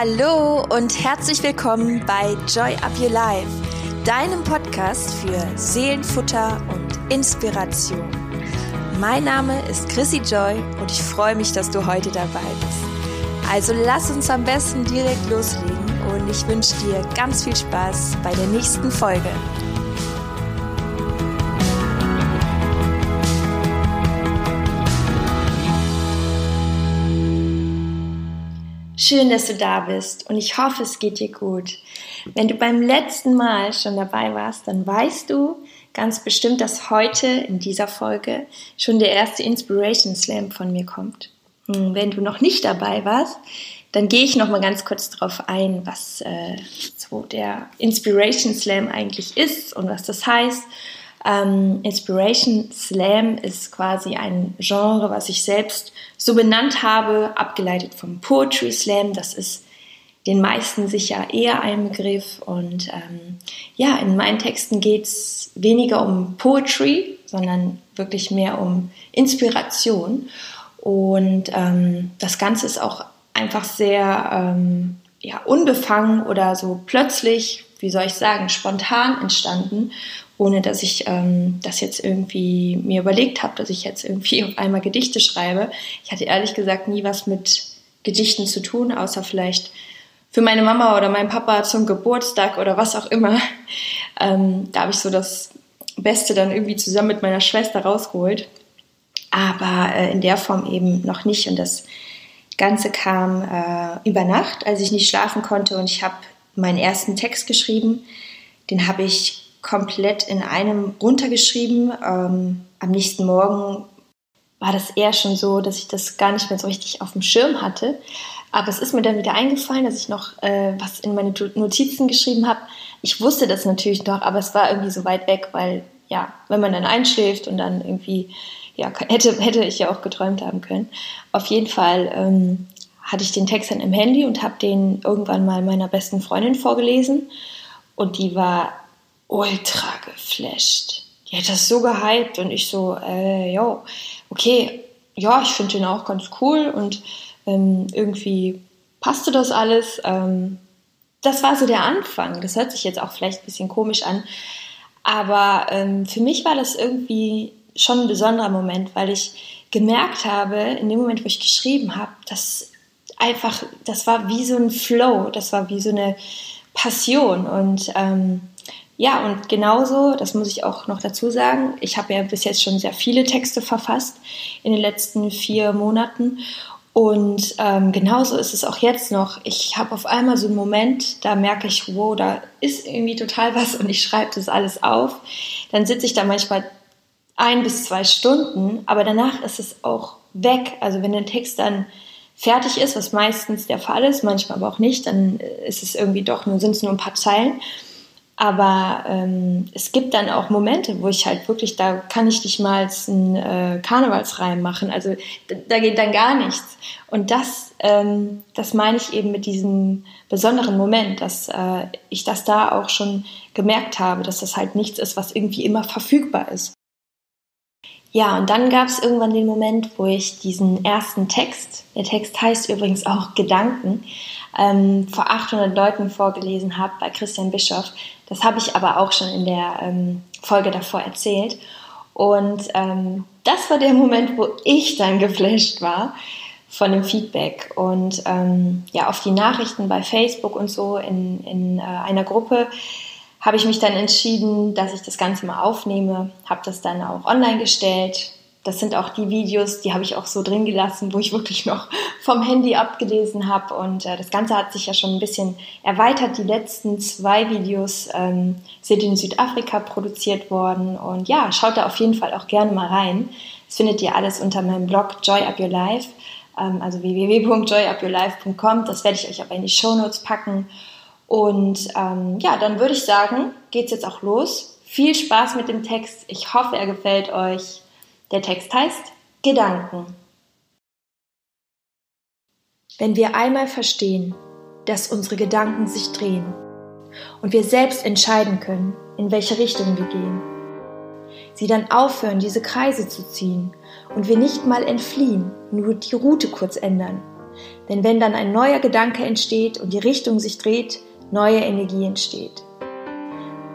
Hallo und herzlich willkommen bei Joy Up Your Life, deinem Podcast für Seelenfutter und Inspiration. Mein Name ist Chrissy Joy und ich freue mich, dass du heute dabei bist. Also lass uns am besten direkt loslegen und ich wünsche dir ganz viel Spaß bei der nächsten Folge. Schön, dass du da bist und ich hoffe, es geht dir gut. Wenn du beim letzten Mal schon dabei warst, dann weißt du ganz bestimmt, dass heute in dieser Folge schon der erste Inspiration Slam von mir kommt. Hm, wenn du noch nicht dabei warst, dann gehe ich noch mal ganz kurz darauf ein, was äh, so der Inspiration Slam eigentlich ist und was das heißt ähm, Inspiration Slam ist quasi ein Genre, was ich selbst so benannt habe, abgeleitet vom Poetry Slam. Das ist den meisten sicher eher ein Begriff. Und ähm, ja, in meinen Texten geht es weniger um Poetry, sondern wirklich mehr um Inspiration. Und ähm, das Ganze ist auch einfach sehr ähm, ja, unbefangen oder so plötzlich, wie soll ich sagen, spontan entstanden ohne dass ich ähm, das jetzt irgendwie mir überlegt habe, dass ich jetzt irgendwie auf einmal Gedichte schreibe. Ich hatte ehrlich gesagt nie was mit Gedichten zu tun, außer vielleicht für meine Mama oder meinen Papa zum Geburtstag oder was auch immer. Ähm, da habe ich so das Beste dann irgendwie zusammen mit meiner Schwester rausgeholt. Aber äh, in der Form eben noch nicht. Und das Ganze kam äh, über Nacht, als ich nicht schlafen konnte und ich habe meinen ersten Text geschrieben. Den habe ich komplett in einem runtergeschrieben. Ähm, am nächsten Morgen war das eher schon so, dass ich das gar nicht mehr so richtig auf dem Schirm hatte. Aber es ist mir dann wieder eingefallen, dass ich noch äh, was in meine Notizen geschrieben habe. Ich wusste das natürlich noch, aber es war irgendwie so weit weg, weil ja, wenn man dann einschläft und dann irgendwie, ja, hätte, hätte ich ja auch geträumt haben können. Auf jeden Fall ähm, hatte ich den Text dann im Handy und habe den irgendwann mal meiner besten Freundin vorgelesen. Und die war ultra geflasht. Die hat das so gehypt und ich so, äh, jo, okay, ja, ich finde den auch ganz cool und ähm, irgendwie passte das alles. Ähm, das war so der Anfang. Das hört sich jetzt auch vielleicht ein bisschen komisch an, aber ähm, für mich war das irgendwie schon ein besonderer Moment, weil ich gemerkt habe, in dem Moment, wo ich geschrieben habe, dass einfach, das war wie so ein Flow, das war wie so eine Passion und ähm, ja, und genauso, das muss ich auch noch dazu sagen, ich habe ja bis jetzt schon sehr viele Texte verfasst in den letzten vier Monaten. Und ähm, genauso ist es auch jetzt noch. Ich habe auf einmal so einen Moment, da merke ich, wow, da ist irgendwie total was und ich schreibe das alles auf. Dann sitze ich da manchmal ein bis zwei Stunden, aber danach ist es auch weg. Also wenn der Text dann fertig ist, was meistens der Fall ist, manchmal aber auch nicht, dann ist es irgendwie doch nur, sind es nur ein paar Zeilen. Aber ähm, es gibt dann auch Momente, wo ich halt wirklich, da kann ich nicht mal einen äh, Karnevalsreim machen. Also da, da, geht dann gar nichts. Und das, ähm, das meine ich eben mit diesem besonderen Moment, dass äh, ich das da auch schon gemerkt habe, dass das halt nichts ist, was irgendwie immer verfügbar ist. Ja, und dann gab es irgendwann den Moment, wo ich diesen ersten Text, der Text heißt übrigens auch Gedanken, ähm, vor 800 Leuten vorgelesen habe bei Christian Bischoff. Das habe ich aber auch schon in der ähm, Folge davor erzählt. Und ähm, das war der Moment, wo ich dann geflasht war von dem Feedback. Und ähm, ja, auf die Nachrichten bei Facebook und so in, in äh, einer Gruppe habe ich mich dann entschieden, dass ich das Ganze mal aufnehme, habe das dann auch online gestellt, das sind auch die Videos, die habe ich auch so drin gelassen, wo ich wirklich noch vom Handy abgelesen habe. Und äh, das Ganze hat sich ja schon ein bisschen erweitert. Die letzten zwei Videos ähm, sind in Südafrika produziert worden. Und ja, schaut da auf jeden Fall auch gerne mal rein. Das findet ihr alles unter meinem Blog Joy Up Your Life, ähm, also www.joyupyourlife.com. Das werde ich euch aber in die Show Notes packen. Und ähm, ja, dann würde ich sagen, geht's jetzt auch los. Viel Spaß mit dem Text. Ich hoffe, er gefällt euch. Der Text heißt Gedanken. Wenn wir einmal verstehen, dass unsere Gedanken sich drehen und wir selbst entscheiden können, in welche Richtung wir gehen, sie dann aufhören, diese Kreise zu ziehen und wir nicht mal entfliehen, nur die Route kurz ändern, Denn wenn dann ein neuer Gedanke entsteht und die Richtung sich dreht, neue Energie entsteht.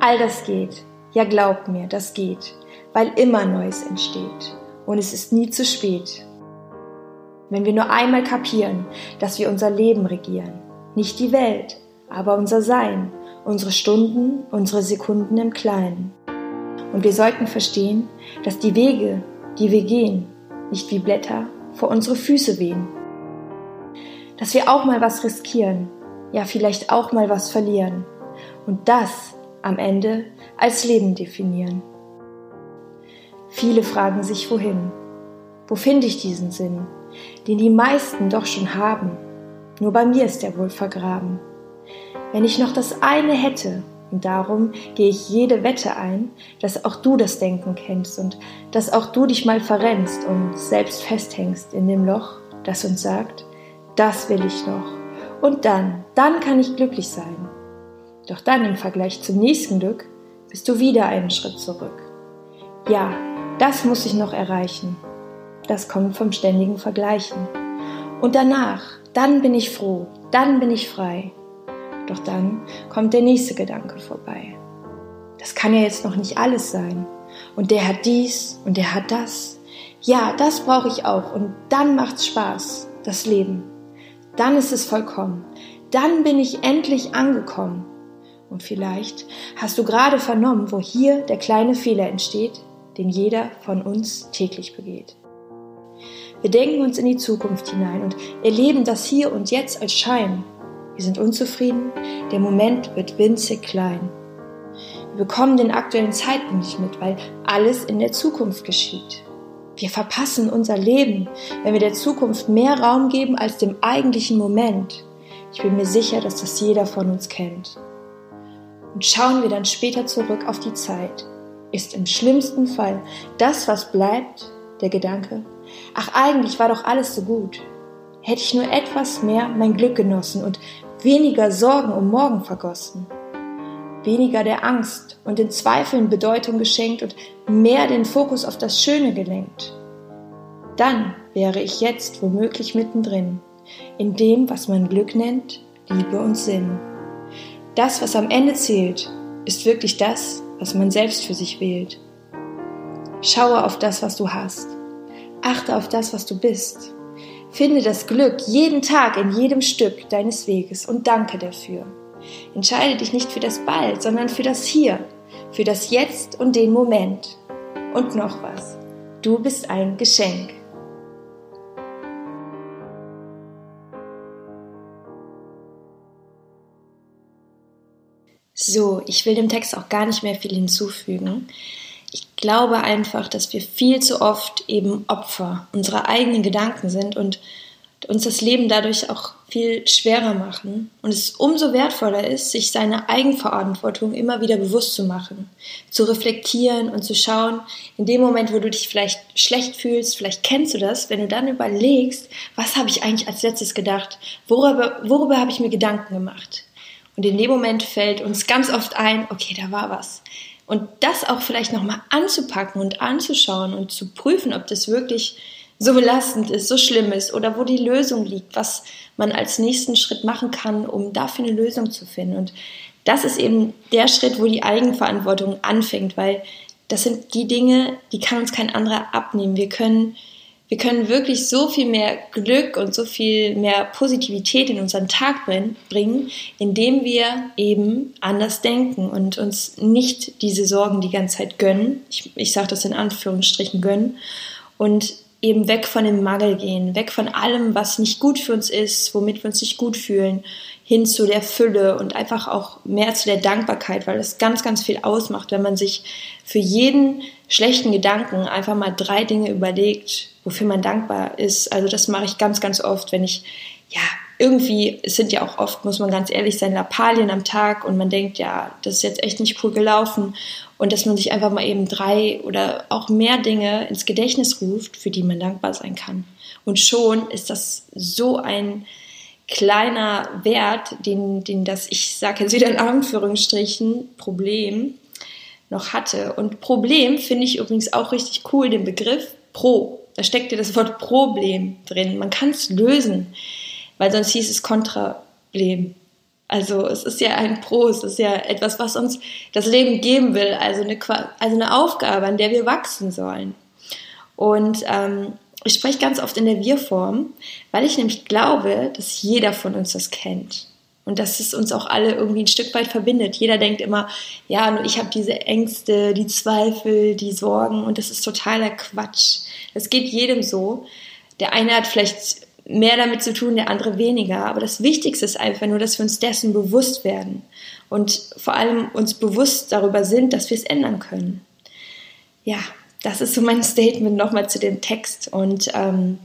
All das geht. Ja, glaubt mir, das geht, weil immer Neues entsteht. Und es ist nie zu spät. Wenn wir nur einmal kapieren, dass wir unser Leben regieren, nicht die Welt, aber unser Sein, unsere Stunden, unsere Sekunden im Kleinen. Und wir sollten verstehen, dass die Wege, die wir gehen, nicht wie Blätter vor unsere Füße wehen. Dass wir auch mal was riskieren, ja vielleicht auch mal was verlieren und das am Ende als Leben definieren. Viele fragen sich wohin. Wo finde ich diesen Sinn, den die meisten doch schon haben? Nur bei mir ist er wohl vergraben. Wenn ich noch das eine hätte, und darum gehe ich jede Wette ein, dass auch du das Denken kennst und dass auch du dich mal verrennst und selbst festhängst in dem Loch, das uns sagt, das will ich noch. Und dann, dann kann ich glücklich sein. Doch dann im Vergleich zum nächsten Glück bist du wieder einen Schritt zurück. Ja, das muss ich noch erreichen. Das kommt vom ständigen Vergleichen. Und danach, dann bin ich froh, dann bin ich frei. Doch dann kommt der nächste Gedanke vorbei. Das kann ja jetzt noch nicht alles sein. Und der hat dies und der hat das. Ja, das brauche ich auch. Und dann macht's Spaß, das Leben. Dann ist es vollkommen. Dann bin ich endlich angekommen. Und vielleicht hast du gerade vernommen, wo hier der kleine Fehler entsteht, den jeder von uns täglich begeht. Wir denken uns in die Zukunft hinein und erleben das hier und jetzt als Schein, wir sind unzufrieden, der Moment wird winzig klein. Wir bekommen den aktuellen Zeitpunkt nicht mit, weil alles in der Zukunft geschieht. Wir verpassen unser Leben, wenn wir der Zukunft mehr Raum geben als dem eigentlichen Moment. Ich bin mir sicher, dass das jeder von uns kennt. Und schauen wir dann später zurück auf die Zeit, ist im schlimmsten Fall das, was bleibt, der Gedanke, ach eigentlich war doch alles so gut. Hätte ich nur etwas mehr mein Glück genossen und weniger Sorgen um morgen vergossen, weniger der Angst und den Zweifeln Bedeutung geschenkt und mehr den Fokus auf das Schöne gelenkt. Dann wäre ich jetzt womöglich mittendrin, in dem, was man Glück nennt, Liebe und Sinn. Das, was am Ende zählt, ist wirklich das, was man selbst für sich wählt. Schaue auf das, was du hast. Achte auf das, was du bist. Finde das Glück jeden Tag in jedem Stück deines Weges und danke dafür. Entscheide dich nicht für das Bald, sondern für das Hier, für das Jetzt und den Moment. Und noch was. Du bist ein Geschenk. So, ich will dem Text auch gar nicht mehr viel hinzufügen ich glaube einfach, dass wir viel zu oft eben Opfer unserer eigenen Gedanken sind und uns das Leben dadurch auch viel schwerer machen und es umso wertvoller ist, sich seine Eigenverantwortung immer wieder bewusst zu machen, zu reflektieren und zu schauen, in dem Moment, wo du dich vielleicht schlecht fühlst, vielleicht kennst du das, wenn du dann überlegst, was habe ich eigentlich als letztes gedacht, worüber, worüber habe ich mir Gedanken gemacht. Und in dem Moment fällt uns ganz oft ein, okay, da war was. Und das auch vielleicht nochmal anzupacken und anzuschauen und zu prüfen, ob das wirklich so belastend ist, so schlimm ist oder wo die Lösung liegt, was man als nächsten Schritt machen kann, um dafür eine Lösung zu finden. Und das ist eben der Schritt, wo die Eigenverantwortung anfängt, weil das sind die Dinge, die kann uns kein anderer abnehmen. Wir können wir können wirklich so viel mehr Glück und so viel mehr Positivität in unseren Tag bringen, indem wir eben anders denken und uns nicht diese Sorgen die ganze Zeit gönnen. Ich, ich sage das in Anführungsstrichen gönnen. Und eben weg von dem Mangel gehen, weg von allem, was nicht gut für uns ist, womit wir uns nicht gut fühlen, hin zu der Fülle und einfach auch mehr zu der Dankbarkeit, weil es ganz, ganz viel ausmacht, wenn man sich für jeden schlechten Gedanken einfach mal drei Dinge überlegt, wofür man dankbar ist. Also das mache ich ganz, ganz oft, wenn ich, ja, irgendwie, es sind ja auch oft, muss man ganz ehrlich sein, Lappalien am Tag und man denkt, ja, das ist jetzt echt nicht cool gelaufen. Und dass man sich einfach mal eben drei oder auch mehr Dinge ins Gedächtnis ruft, für die man dankbar sein kann. Und schon ist das so ein kleiner Wert, den, den das, ich sage jetzt wieder in Anführungsstrichen, Problem noch hatte. Und Problem finde ich übrigens auch richtig cool, den Begriff Pro. Da steckt ja das Wort Problem drin. Man kann es lösen. weil sonst hieß es Kontraleben. Also es ist ja ein Pro, es ist ja etwas, was uns das Leben geben will, also eine, also eine Aufgabe, an der wir wachsen sollen. Und ähm, ich spreche ganz oft in der Wir-Form, weil ich nämlich glaube, dass jeder von uns das kennt. Und dass es uns auch alle irgendwie ein Stück weit verbindet. Jeder denkt immer, ja, nur ich habe diese Ängste, die Zweifel, die Sorgen und das ist totaler Quatsch. Das geht jedem so. Der eine hat vielleicht mehr damit zu tun, der andere weniger. Aber das Wichtigste ist einfach nur, dass wir uns dessen bewusst werden und vor allem uns bewusst darüber sind, dass wir es ändern können. Ja, das ist so mein Statement nochmal zu dem Text. Und ähm,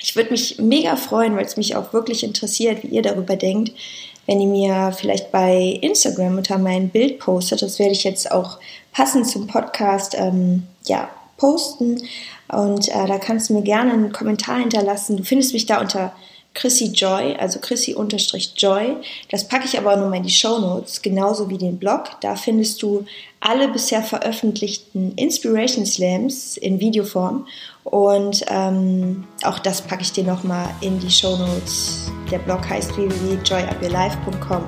ich würde mich mega freuen, weil es mich auch wirklich interessiert, wie ihr darüber denkt, wenn ihr mir vielleicht bei Instagram unter mein Bild postet. Das werde ich jetzt auch passend zum Podcast ähm, ja, posten. Und äh, da kannst du mir gerne einen Kommentar hinterlassen. Du findest mich da unter Chrissy Joy, also Chrissy-Joy. Das packe ich aber auch nochmal in die Show Notes, genauso wie den Blog. Da findest du alle bisher veröffentlichten Inspiration Slams in Videoform. Und ähm, auch das packe ich dir nochmal in die Show Notes. Der Blog heißt www.joyupyourlife.com.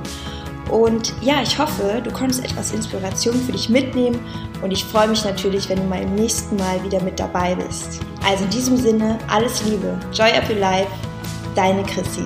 Und ja, ich hoffe, du konntest etwas Inspiration für dich mitnehmen und ich freue mich natürlich, wenn du mal im nächsten Mal wieder mit dabei bist. Also in diesem Sinne, alles Liebe, Joy Up Your Life, deine Chrissy.